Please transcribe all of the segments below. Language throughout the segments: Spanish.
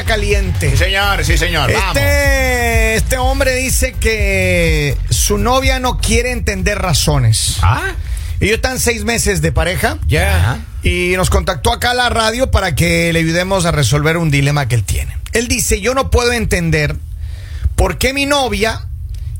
línea caliente. Sí, señor, sí, señor. Vamos. Este, este hombre dice que su novia no quiere entender razones. Ah, Ellos están seis meses de pareja ya. y nos contactó acá a la radio para que le ayudemos a resolver un dilema que él tiene. Él dice, yo no puedo entender por qué mi novia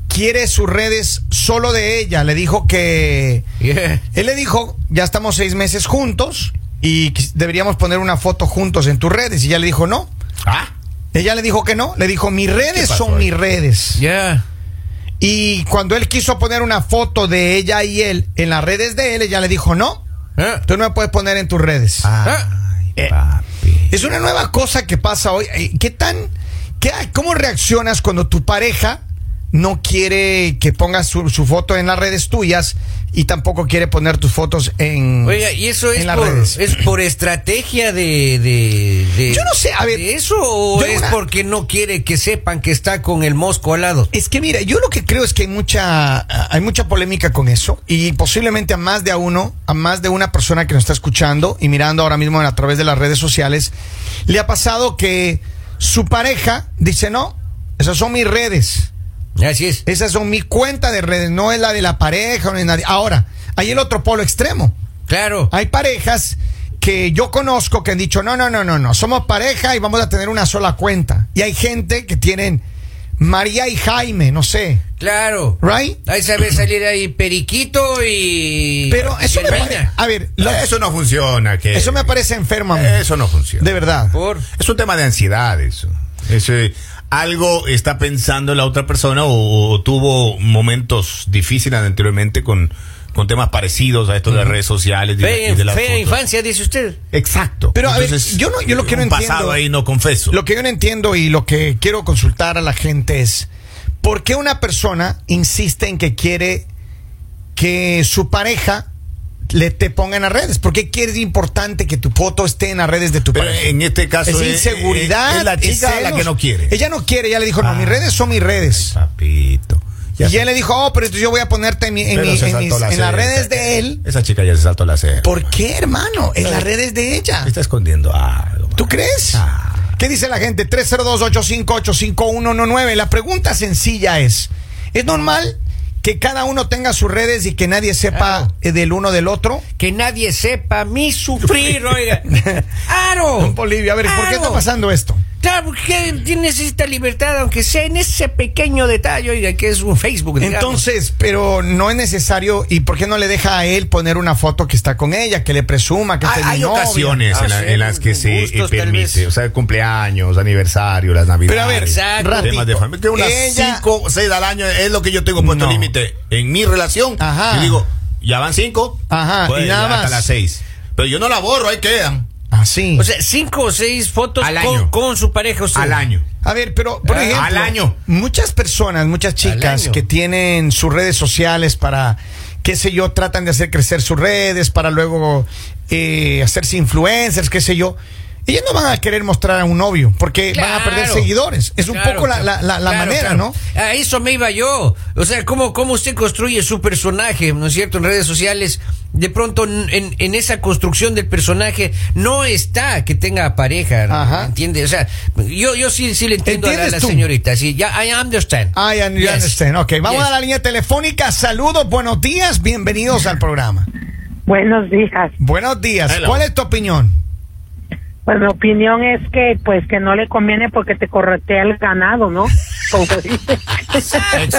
quiere sus redes solo de ella. Le dijo que... Yeah. Él le dijo, ya estamos seis meses juntos y deberíamos poner una foto juntos en tus redes. Y ella le dijo, no. Ah, Ella le dijo que no. Le dijo, mis redes son mis redes. Ya. Y cuando él quiso poner una foto de ella y él en las redes de él, ella le dijo, no, Ah. tú no me puedes poner en tus redes. ay, Eh, papi. Es una nueva cosa que pasa hoy. Eh, ¿Qué tan, qué, cómo reaccionas cuando tu pareja no quiere que pongas su, su foto en las redes tuyas y tampoco quiere poner tus fotos en, Oiga, ¿y eso en es las por, redes? es por estrategia de, de, de- Yo no sé, a ver, de eso o es una- porque no quiere que sepan que está con el mosco al lado? Es que mira, yo lo que creo es que hay mucha, hay mucha polémica con eso y posiblemente a más de a uno, a más de una persona que nos está escuchando y mirando ahora mismo a través de las redes sociales, le ha pasado que su pareja dice, no, esas son mis redes, Así es. esas son mi cuenta de redes, no es la de la pareja, no es nadie. Ahora, hay el otro polo extremo. Claro. Hay parejas que yo conozco que han dicho, no, no, no, no, no, somos pareja y vamos a tener una sola cuenta. Y hay gente que tienen María y Jaime, no sé. Claro. Right? Ahí sabe salir ahí periquito y. Pero eso y me. A ver, lo- Eso no funciona. Que, eso me parece enfermo. a mí. Eso no funciona. De verdad. Por. Es un tema de ansiedad eso. Eso, algo está pensando la otra persona o, o tuvo momentos difíciles anteriormente con, con temas parecidos a estos de redes sociales. y de- Fea, y de las fea fotos. infancia, dice usted. Exacto. Pero, a ver, yo no- yo lo que no un entiendo- pasado ahí no confeso. Lo que yo no entiendo y lo que quiero consultar a la gente es, ¿por qué una persona insiste en que quiere que su pareja le te ponga en las redes? ¿Por qué quieres importante que tu foto esté en las redes de tu Pero pareja? en este caso es es- inseguridad. es la chica es la que no quiere. Ella no quiere, ella le dijo, no, Ah. mis redes son mis redes. Papito. y él le dijo, oh, pero yo voy a ponerte en, mi- en, Pero mi- se en saltó mis- la en las redes de él. Esa chica ya se saltó la cera. ¿Por qué, hermano? En las redes de ella. Está escondiendo algo. ¿Tú crees? Ah. ¿Qué dice la gente? 302-858-5119. La pregunta sencilla es, ¿es normal que cada uno tenga sus redes y que nadie sepa Claro. eh, del uno del otro? Que nadie sepa mi sufrir, oiga. ¡Claro! Don Bolivia, a ver, ¿por qué está pasando esto? Claro, porque necesita libertad, aunque sea en ese pequeño detalle, oiga, que es un Facebook. digamos. Entonces, pero no es necesario, ¿y por qué no le deja a él poner una foto que está con ella, que le presuma que Hay, está hay ocasiones Ah, en, la- sí, en las que se gustos, permite, o sea, cumpleaños, aniversario, las navidades. Pero a ver, Exacto. ratito, temas de familia. Que unas ella- cinco, seis al año es lo que yo tengo puesto No. límite en mi relación. Ajá. Yo digo, ya van cinco. Ajá, pues y nada ya hasta más. las seis. Pero yo no la borro, ahí quedan. Así. O sea, cinco o seis fotos Al con, año. con su pareja. usted. Al año. A ver, pero por Ah, ejemplo, al año. muchas personas, muchas chicas que tienen sus redes sociales para, qué sé yo, tratan de hacer crecer sus redes para luego eh, hacerse influencers, qué sé yo. Ellas no van a querer mostrar a un novio porque van a perder seguidores. Es un Claro, poco la, la- la- la claro, manera, claro. ¿no? A eso me iba yo. O sea, ¿cómo, cómo usted construye su personaje, ¿no es cierto? En redes sociales, de pronto en, en- esa construcción del personaje no está que tenga pareja, ¿no? Ajá. ¿entiende? O sea, yo, yo sí, sí le entiendo a la, ¿Entiendes señorita. Sí, ya, I understand. I un- you Yes. understand. Ok, vamos Yes. a la línea telefónica. Saludos, buenos días, bienvenidos al programa. Buenos días. Buenos días. Hello. ¿Cuál es tu opinión? Pues mi opinión es que pues que no le conviene porque te corretea el ganado, ¿no? Como dice. Exacto.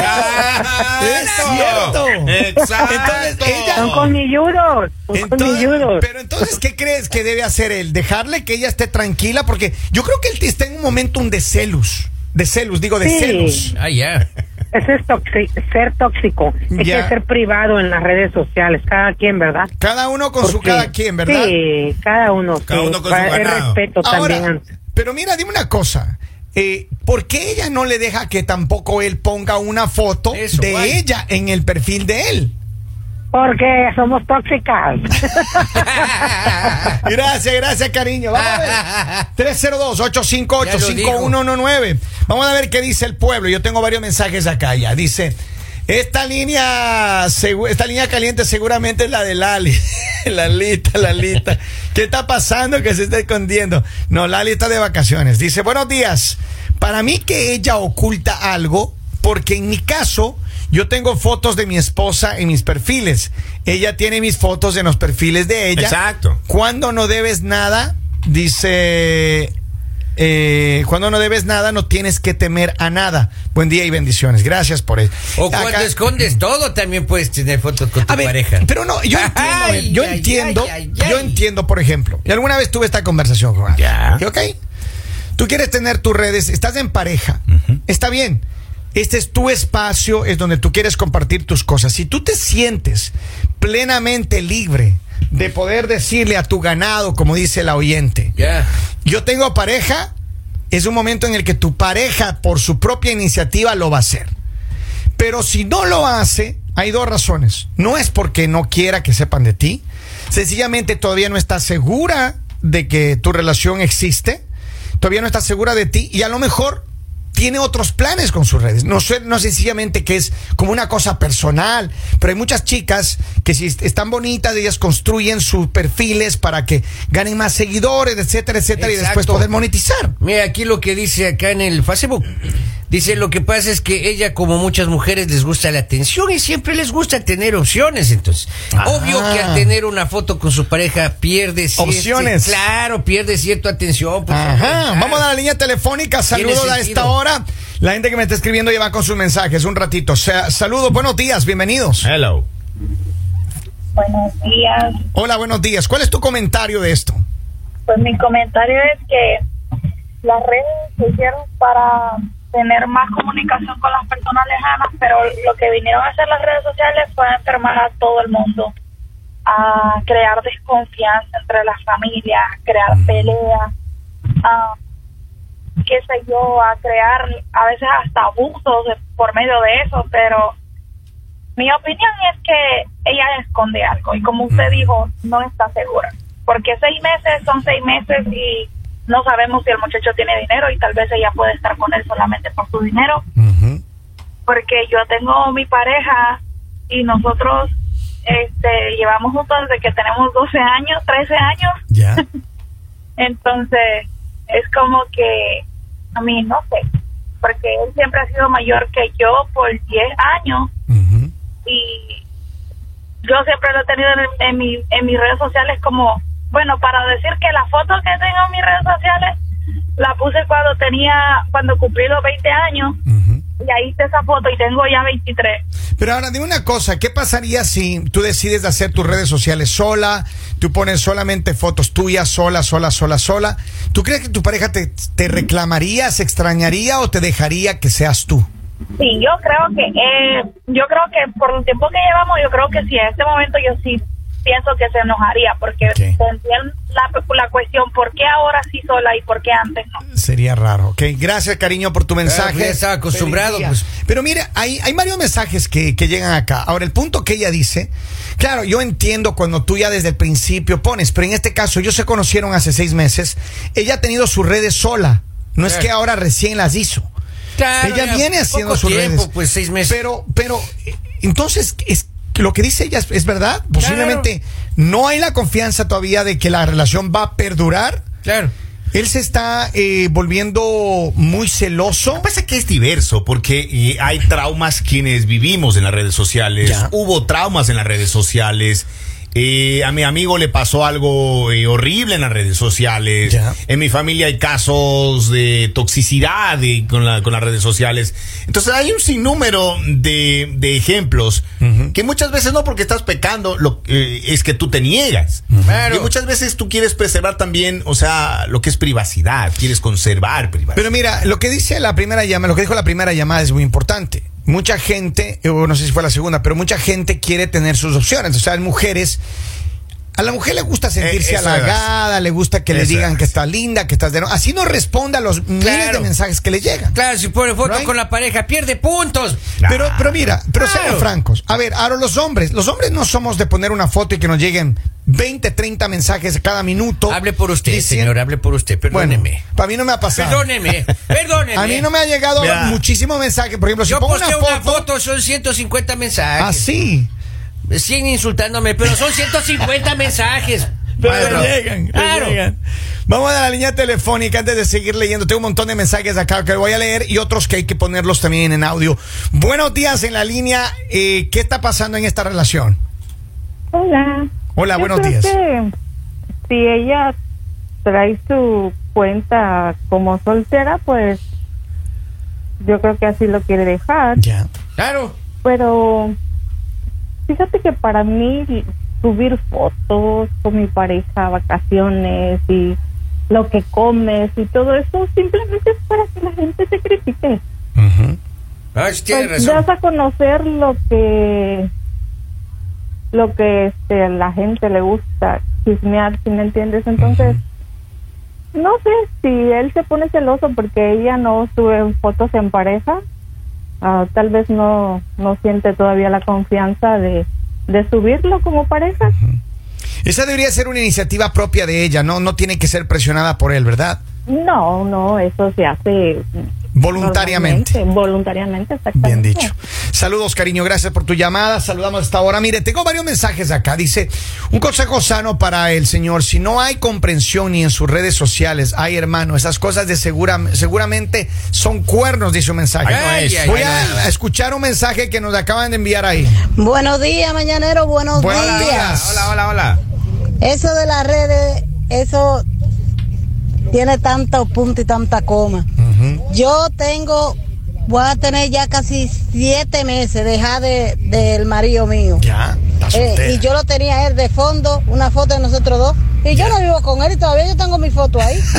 Es cierto. Exacto. Entonces, ella- Son colmilludos, son Entonces, pero entonces, ¿qué crees que debe hacer él? ¿Dejarle que ella esté tranquila? Porque yo creo que él está en un momentum de celos. De celos, digo, de Sí. celos. Ah, ya. Ese es ser tóxico. Hay Ya. que ser privado en las redes sociales, cada quien, ¿verdad? Cada uno con su cada quien, ¿verdad? Sí, cada uno. Cada sí. uno con Para- su el ganado. respeto Ahora, también. pero mira, dime una cosa. Eh, ¿Por qué ella no le deja que tampoco él ponga una foto Eso, de guay. ella en el perfil de él? Porque somos tóxicas. Gracias, gracias, cariño. Vamos a ver. 302-858-5119. Vamos a ver qué dice el pueblo. Yo tengo varios mensajes acá ya. Dice, Esta línea, esta línea caliente seguramente es la de Lali. Lalita, Lalita. ¿Qué está pasando que se está escondiendo? No, Lali está de vacaciones. Dice, buenos días. Para mí que ella oculta algo, porque en mi caso, yo tengo fotos de mi esposa en mis perfiles. Ella tiene mis fotos en los perfiles de ella. Exacto. Cuando no debes nada, dice... eh, cuando no debes nada, no tienes que temer a nada. Buen día y bendiciones. Gracias por eso. O cuando escondes todo, también puedes tener fotos con tu a ver, pareja. Pero no, yo entiendo, Ay, yo ay, entiendo, ay, yo entiendo, por ejemplo, y alguna vez tuve esta conversación con alguien. Ya. Ok, tú quieres tener tus redes, estás en pareja, está bien. Este es tu espacio, es donde tú quieres compartir tus cosas. Si tú te sientes plenamente libre de poder decirle a tu ganado, como dice la oyente, yo tengo pareja, es un momento en el que tu pareja por su propia iniciativa lo va a hacer. Pero si no lo hace, hay dos razones. No es porque no quiera que sepan de ti, sencillamente todavía no está segura de que tu relación existe, todavía no está segura de ti y a lo mejor tiene otros planes con sus redes. No sé, no sencillamente que es como una cosa personal, pero hay muchas chicas que si están bonitas, ellas construyen sus perfiles para que ganen más seguidores, etcétera, etcétera, y después poder monetizar. Mira, aquí lo que dice acá en el Facebook. Dice, lo que pasa es que ella, como muchas mujeres, les gusta la atención y siempre les gusta tener opciones. Entonces, Ah. obvio que al tener una foto con su pareja pierde Opciones. Claro, pierde cierta atención. pues, Ajá, claro. vamos a la línea telefónica. Saludos a esta hora. La gente que me está escribiendo ya va con sus mensajes un ratito. Sa- saludos, buenos días, bienvenidos. Hello. Buenos días. Hola, buenos días. ¿Cuál es tu comentario de esto? Pues mi comentario es que las redes se hicieron para tener más comunicación con las personas lejanas, pero lo que vinieron a hacer las redes sociales fue a enfermar a todo el mundo, a crear desconfianza entre las familias, a crear peleas, a qué sé yo, a crear a veces hasta abusos por medio de eso, pero mi opinión es que ella esconde algo y como usted dijo, no está segura. Porque seis meses son seis meses y no sabemos si el muchacho tiene dinero y tal vez ella puede estar con él solamente por su dinero. Porque yo tengo mi pareja y nosotros este, llevamos juntos desde que tenemos 12 años, 13 años. Ya. Entonces, es como que, a mí no sé, porque él siempre ha sido mayor que yo por 10 años. Y yo siempre lo he tenido en, en, mi, en mis redes sociales como, bueno, para decir que la foto que tengo en mis redes sociales la puse cuando tenía, cuando cumplí los 20 años. Y ahí está esa foto y tengo ya 23. Pero ahora dime una cosa, ¿qué pasaría si tú decides de hacer tus redes sociales sola? Tú pones solamente fotos tuyas, sola, sola, sola, sola. ¿Tú crees que tu pareja te, te reclamaría, se extrañaría o te dejaría que seas tú? Sí, yo creo que, eh, yo creo que por el tiempo que llevamos, yo creo que sí, en este momento yo sí pienso que se enojaría, porque Ok. tendría la, la cuestión, ¿por qué ahora sí sola y por qué antes no? Sería raro, ¿ok? Gracias, cariño, por tu mensaje. ya estaba acostumbrado, pues. Pero mira, hay, hay varios mensajes que, que llegan acá. Ahora, el punto que ella dice, claro, yo entiendo cuando tú ya desde el principio pones, pero en este caso ellos se conocieron hace seis meses. Ella ha tenido sus redes sola. No es Claro. que ahora recién las hizo. Claro, ella viene haciendo poco sus tiempo, redes. pues seis meses. Pero, pero, eh, entonces, es, lo que dice ella es, es verdad. Posiblemente no hay la confianza todavía de que la relación va a perdurar. Claro. Él se está eh, volviendo muy celoso. Lo que pasa es que es diverso, porque hay traumas quienes vivimos en las redes sociales. Ya. Hubo traumas en las redes sociales. Eh, a mi amigo le pasó algo eh, horrible en las redes sociales. Ya. En mi familia hay casos de toxicidad de- con, la- con las redes sociales. Entonces hay un sinnúmero de, de ejemplos que muchas veces no porque estás pecando, lo, eh, es que tú te niegas. Claro. Y muchas veces tú quieres preservar también, o sea, lo que es privacidad, quieres conservar privacidad. Pero mira, lo que dice la primera llamada, lo que dijo la primera llamada es muy importante. Mucha gente, o no sé si fue la segunda, pero mucha gente quiere tener sus opciones. O sea, hay mujeres. A la mujer le gusta sentirse Eh, eso halagada, le gusta que le digan es. que está linda, que estás de no. Así no responde a los miles de mensajes que le llegan. Claro, si pone foto con la pareja, pierde puntos. Pero, pero mira, pero Claro. sean francos. A ver, ahora los hombres, los hombres no somos de poner una foto y que nos lleguen 20, 30 mensajes cada minuto. Hable por usted, Dicien- señor, hable por usted. Bueno, Perdóneme. para mí no me ha pasado. Perdóneme, perdóneme. A mí no me ha llegado Mira. muchísimos mensajes. Por ejemplo, si Yo pongo una una foto, foto, son 150 mensajes. así. 100 insultándome, pero son 150 mensajes. Pero llegan, Claro. llegan. Vamos a la línea telefónica antes de seguir leyendo. Tengo un montón de mensajes acá que voy a leer y otros que hay que ponerlos también en audio. Buenos días en la línea. Eh, ¿Qué está pasando en esta relación? Hola. Hola, Yo buenos creo días. que si ella trae su cuenta como soltera, pues yo creo que así lo quiere dejar. Ya. Claro. Pero fíjate que para mí subir fotos con mi pareja, vacaciones y lo que comes y todo eso simplemente es para que la gente te critique. Ujú. Ah, sí tiene Pues razón. das a conocer lo que lo que este, a la gente le gusta chismear, si me entiendes. Entonces, no sé si él se pone celoso porque ella no sube fotos en pareja, ah, tal vez no, no siente todavía la confianza de, de subirlo como pareja. Esa debería ser una iniciativa propia de ella, no, no tiene que ser presionada por él, ¿verdad? No, no, eso se hace Voluntariamente. Voluntariamente, exactamente. Bien dicho. Saludos, cariño. Gracias por tu llamada. Saludamos hasta ahora. Mire, tengo varios mensajes acá. Dice, un consejo sano para el señor. Si no hay comprensión ni en sus redes sociales, ay hermano, esas cosas de segura, seguramente son cuernos, dice un mensaje. Ay, es. Voy Ay, a, escuchar un mensaje que nos acaban de enviar ahí. Buenos días, mañanero, buenos, Buenos días. días. Hola, hola, hola. Eso de las redes, eso tiene tantos puntos y tanta coma. Yo tengo, voy a tener ya casi siete meses dejada de, del marido mío. Ya, Eh, y yo lo tenía él de fondo, una foto de nosotros dos. Y yo no vivo con él y todavía yo tengo mi foto ahí.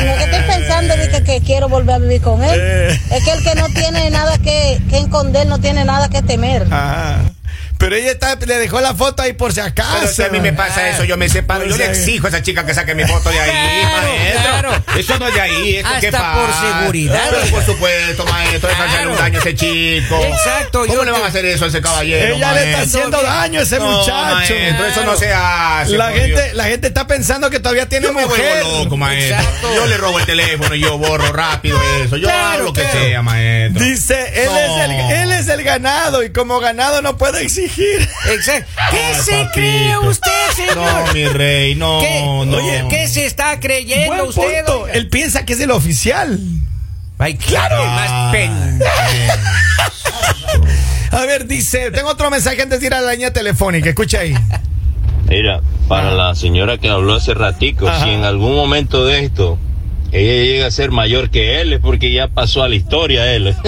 y no que estoy pensando de que, que quiero volver a vivir con él. Eh. Es que el que no tiene nada que, que esconder no tiene nada que temer. Ajá. Pero ella está- le dejó la foto ahí por si acaso. Pero si a mí me pasa eso, yo me separo. Pues Yo le exijo a esa chica que saque mi foto de ahí, Claro, maestro. claro. Eso no es de ahí. ¿esto qué Hasta por pasa? seguridad. Pero por supuesto, maestro. Deja hacerle un Claro. daño a ese chico. Exacto, ¿Cómo yo le van a hacer eso a ese caballero? Ella le está haciendo daño a ese No, muchacho. maestro, eso no se hace. La por Dios. gente, la gente está pensando que todavía tiene Yo me mujer. vuelvo loco, maestro. Exacto. Yo le robo el teléfono y yo borro rápido eso. Yo Claro, hago lo que claro. sea, maestro. Dice, él, No. es el, él es el ganado y como ganado no puede exigir. Exacto. ¿Qué Ay, se papito. cree usted, señor? No, mi rey, no, ¿Qué, no. Oye, ¿qué se está creyendo Buen usted? punto. Él piensa que es el oficial. Ay, claro, más Ah, pen. A ver, dice, tengo otro mensaje antes de ir a la línea telefónica. Escucha ahí. Mira, para la señora que habló hace ratico, Ajá. si en algún momento de esto ella llega a ser mayor que él, es porque ya pasó a la historia él.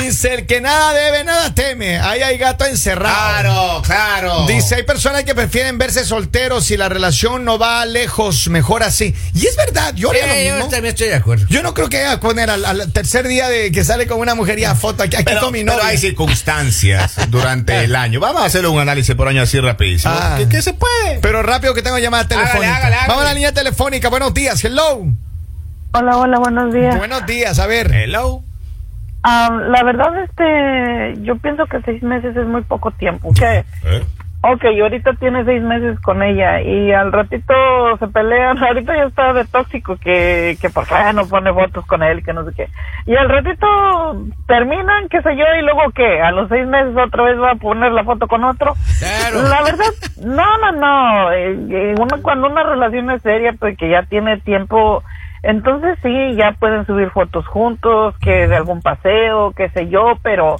Dice, el que nada debe, nada teme. Ahí hay gato encerrado. Claro, claro. Dice, hay personas que prefieren verse solteros si la relación no va lejos, mejor así. Y es verdad, yo haría lo Eh, yo mismo. también estoy de acuerdo. Yo no creo que vaya a poner al, al tercer día de que sale con una mujer y a foto aquí, aquí pero, con mi pero novia. hay circunstancias durante el año. Vamos a hacerle un análisis por año así rapidísimo. Ah. ¿Qué, qué se puede? Pero rápido que tengo llamada telefónica. hágale, hágale. Vamos a la línea telefónica. Buenos días, hello. Hola, hola, buenos días. Buenos días, a ver. Hello. Ah, la verdad, este, yo pienso que seis meses es muy poco tiempo. ¿Qué? ¿Eh? Ok, y ahorita tiene seis meses con ella y al ratito se pelean. Ahorita ya está de tóxico que, que por qué no pone fotos con él, que no sé qué. Y al ratito terminan, qué sé yo, y luego qué, a los seis meses otra vez va a poner la foto con otro. Claro. La verdad, no, no, no. eh, eh, uno, cuando una relación es seria, pues que ya tiene tiempo, entonces sí, ya pueden subir fotos juntos, que de algún paseo, qué sé yo, pero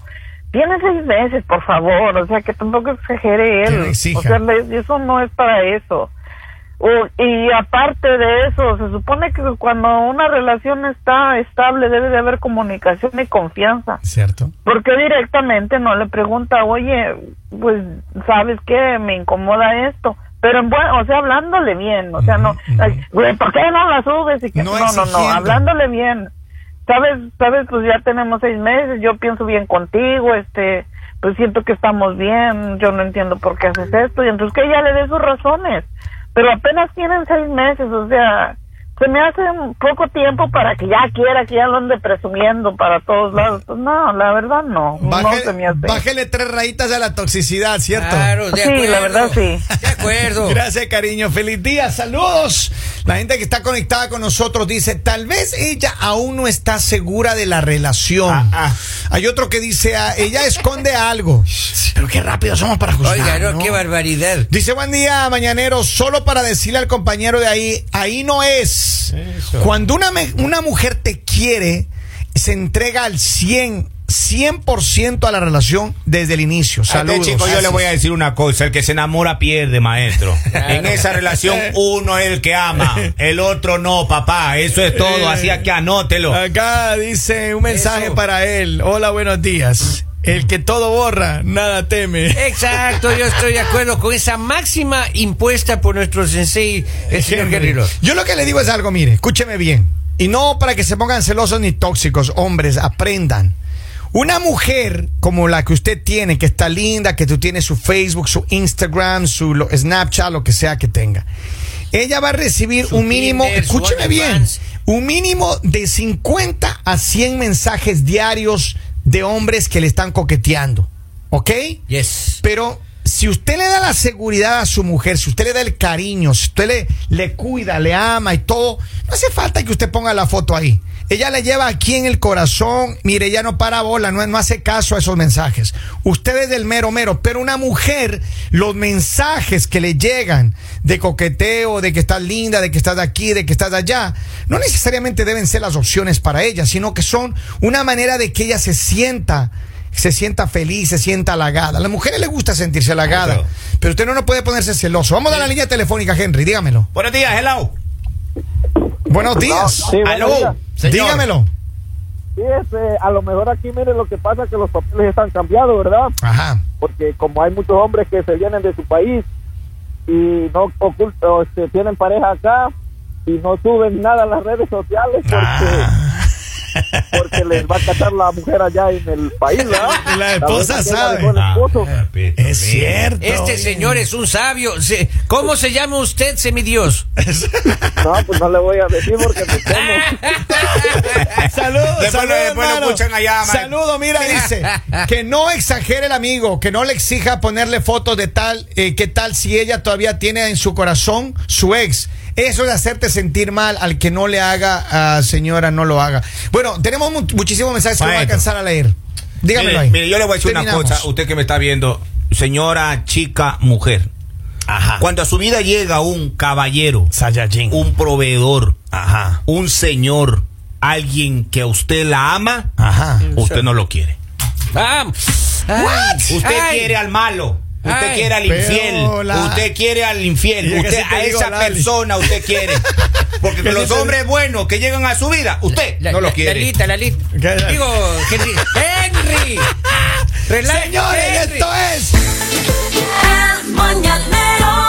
tiene seis meses, por favor, o sea, que tampoco exagere él. O sea, eso no es para eso. O- y aparte de eso, se supone que cuando una relación está estable debe de haber comunicación y confianza. Cierto. Porque directamente no le pregunta, oye, pues, ¿sabes qué? Me incomoda esto. Pero, en buen- o sea, hablándole bien, o sea, no, ¿por qué no la subes? Y que, No no, no, no, hablándole bien. ¿Sabes? ¿Sabes? Pues ya tenemos seis meses, yo pienso bien contigo, este, pues siento que estamos bien, yo no entiendo por qué haces esto, y entonces que ella le dé sus razones. Pero apenas tienen seis meses, o sea, se me hace un poco tiempo para que ya quiera que ya lo ande presumiendo para todos lados. Pues no, la verdad no. no Bájale, se me hace. tres rayitas a la toxicidad, ¿cierto? Claro, de Sí, acuerdo. la verdad, sí. De acuerdo. Gracias, cariño. Feliz día. Saludos. La gente que está conectada con nosotros dice, tal vez ella aún no está segura de la relación. Ah, ah. Hay otro que dice, ah, ella esconde algo. Pero qué rápido somos para juzgar. Oiga, no, ¿no? qué barbaridad. Dice, buen día, mañanero, solo para decirle al compañero de ahí, ahí no es. Eso. Cuando una, una mujer te quiere, se entrega al 100, 100% a la relación desde el inicio. Este Saludos. chico, yo le voy a decir una cosa: el que se enamora pierde, maestro. En esa relación, uno es el que ama, el otro no, papá. Eso es todo. Así que anótelo. Acá dice un mensaje Eso. para él. Hola, buenos días. El que todo borra, nada teme. Exacto, yo estoy de acuerdo con esa máxima impuesta por nuestro sensei, el señor Guerrero. Yo lo que le digo es algo, mire, escúcheme bien. Y no para que se pongan celosos ni tóxicos, hombres, aprendan. Una mujer como la que usted tiene, que está linda, que tú tienes su Facebook, su Instagram, su lo- Snapchat, lo que sea que tenga. Ella va a recibir Su un mínimo, Tinder, escúcheme bien, un mínimo de 50 a 100 mensajes diarios de hombres que le están coqueteando. ¿Ok? Yes. Pero si usted le da la seguridad a su mujer, si usted le da el cariño, si usted le, le cuida, le ama y todo, no hace falta que usted ponga la foto ahí. Ella le lleva aquí en el corazón, mire, ella no para bola, no, no hace caso a esos mensajes. Usted es del mero mero, pero una mujer, los mensajes que le llegan de coqueteo, de que estás linda, de que estás de aquí, de que estás de allá, no necesariamente deben ser las opciones para ella, sino que son una manera de que ella se sienta se sienta feliz, se sienta halagada. A las mujeres les gusta sentirse halagada, Claro. pero usted no, no puede ponerse celoso. Vamos a la línea telefónica, Henry, dígamelo. Buenos días, hello. Buenos días. Sí, buenos Aló. días. Señor. Dígamelo. Sí, este, a lo mejor aquí, mire, lo que pasa que los papeles están cambiados, ¿verdad? Ajá. Porque como hay muchos hombres que se vienen de su país y no ocultan, este, tienen pareja acá y no suben nada a las redes sociales porque, Ah. Porque les va a catar la mujer allá en el país, ¿verdad? La esposa que sabe. el esposo. Es cierto. Este señor es un sabio. ¿Cómo se llama usted, semidios? No, pues no le voy a decir porque me temo. Saludos, Después- saludos, después lo hermano. escuchan allá, man. Saludo, mira, dice que no exagere el amigo, que no le exija ponerle fotos de tal, eh, qué tal si ella todavía tiene en su corazón su ex. Eso de hacerte sentir mal al que no le haga, a señora, no lo haga. Bueno, tenemos mu- muchísimos mensajes que no voy a alcanzar a leer. Dígamelo Mire, ahí. mire, yo le voy a decir una cosa, usted que me está viendo, señora, chica, mujer. Ajá. Cuando a su vida llega un caballero, Saiyajin. un proveedor, Ajá. un señor, alguien que a usted la ama, Ajá. usted no lo quiere. Ay, Usted ay. quiere al malo. Usted quiere al infiel. Usted quiere al infiel. Usted, a esa persona usted quiere. Porque los hombres buenos que llegan a su vida, usted no los quiere. La lista, la lista. Digo, Henry. ¡Henry! Señores, esto es. El